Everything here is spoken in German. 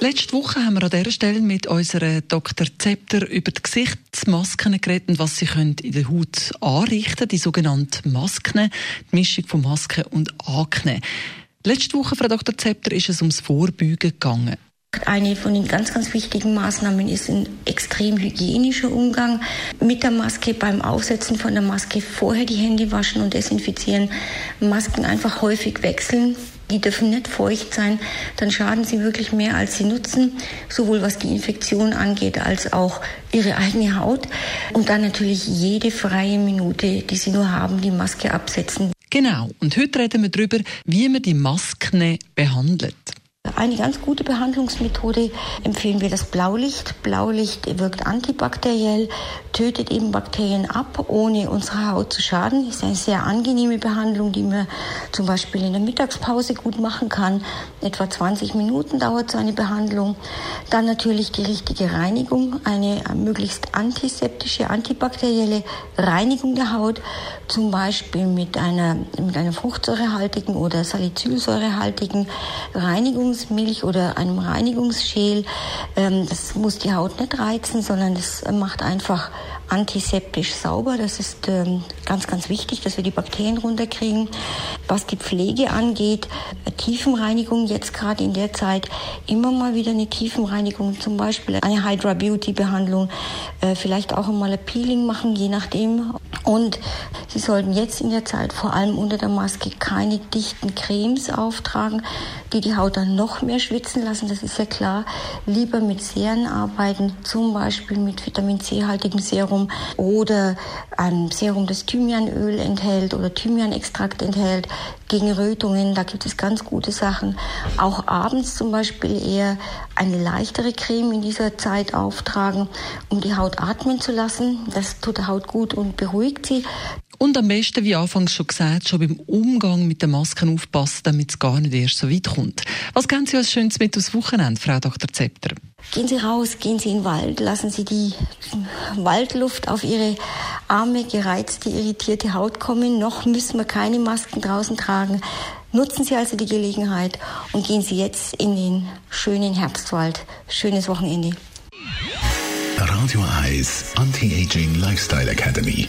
Letzte Woche haben wir an dieser Stelle mit unserer Dr. Zepter über die Gesichtsmasken geredet und was sie in der Haut anrichten können, die sogenannten Masken, die Mischung von Masken und Akne. Letzte Woche, Frau Dr. Zepter, ist es ums Vorbeugen gegangen. Eine von den ganz, ganz wichtigen Maßnahmen ist ein extrem hygienischer Umgang mit der Maske. Beim Aufsetzen von der Maske vorher die Hände waschen und desinfizieren. Masken einfach häufig wechseln. Die dürfen nicht feucht sein, dann schaden sie wirklich mehr, als sie nutzen, sowohl was die Infektion angeht, als auch ihre eigene Haut. Und dann natürlich jede freie Minute, die sie nur haben, die Maske absetzen. Genau, und heute reden wir darüber, wie man die Masken behandelt. Eine ganz gute Behandlungsmethode empfehlen wir das Blaulicht. Blaulicht wirkt antibakteriell, tötet eben Bakterien ab, ohne unsere Haut zu schaden. Ist eine sehr angenehme Behandlung, die man zum Beispiel in der Mittagspause gut machen kann. Etwa 20 Minuten dauert so eine Behandlung. Dann natürlich die richtige Reinigung, eine möglichst antiseptische, antibakterielle Reinigung der Haut, zum Beispiel mit einer, mit einer fruchtsäurehaltigen oder salicylsäurehaltigen Reinigung Reinigungsmilch oder einem Reinigungsschäl. Ähm, das muss die Haut nicht reizen, sondern das macht einfach antiseptisch sauber. Das ist ähm, ganz, ganz wichtig, dass wir die Bakterien runterkriegen. Was die Pflege angeht, Tiefenreinigung jetzt gerade in der Zeit immer mal wieder eine Tiefenreinigung, zum Beispiel eine Hydra Beauty Behandlung, äh, vielleicht auch einmal ein Peeling machen, je nachdem. Und Sie sollten jetzt in der Zeit vor allem unter der Maske keine dichten Cremes auftragen, die die Haut dann noch mehr schwitzen lassen. Das ist ja klar. Lieber mit Serien arbeiten, zum Beispiel mit Vitamin C-haltigem Serum oder einem Serum, das Thymianöl enthält oder Thymianextrakt enthält gegen Rötungen. Da gibt es ganz gute Sachen. Auch abends zum Beispiel eher eine leichtere Creme in dieser Zeit auftragen, um die Haut atmen zu lassen. Das tut der Haut gut und beruhigt sie. Und am besten, wie anfangs schon gesagt, schon beim Umgang mit den Masken aufpassen, damit es gar nicht erst so weit kommt. Was geben Sie als Schönes mit aufs Wochenende, Frau Dr. Zepter? Gehen Sie raus, gehen Sie in den Wald, lassen Sie die Waldluft auf Ihre arme, gereizte, irritierte Haut kommen. Noch müssen wir keine Masken draußen tragen. Nutzen Sie also die Gelegenheit und gehen Sie jetzt in den schönen Herbstwald. Schönes Wochenende. Radio Eyes Anti-Aging Lifestyle Academy.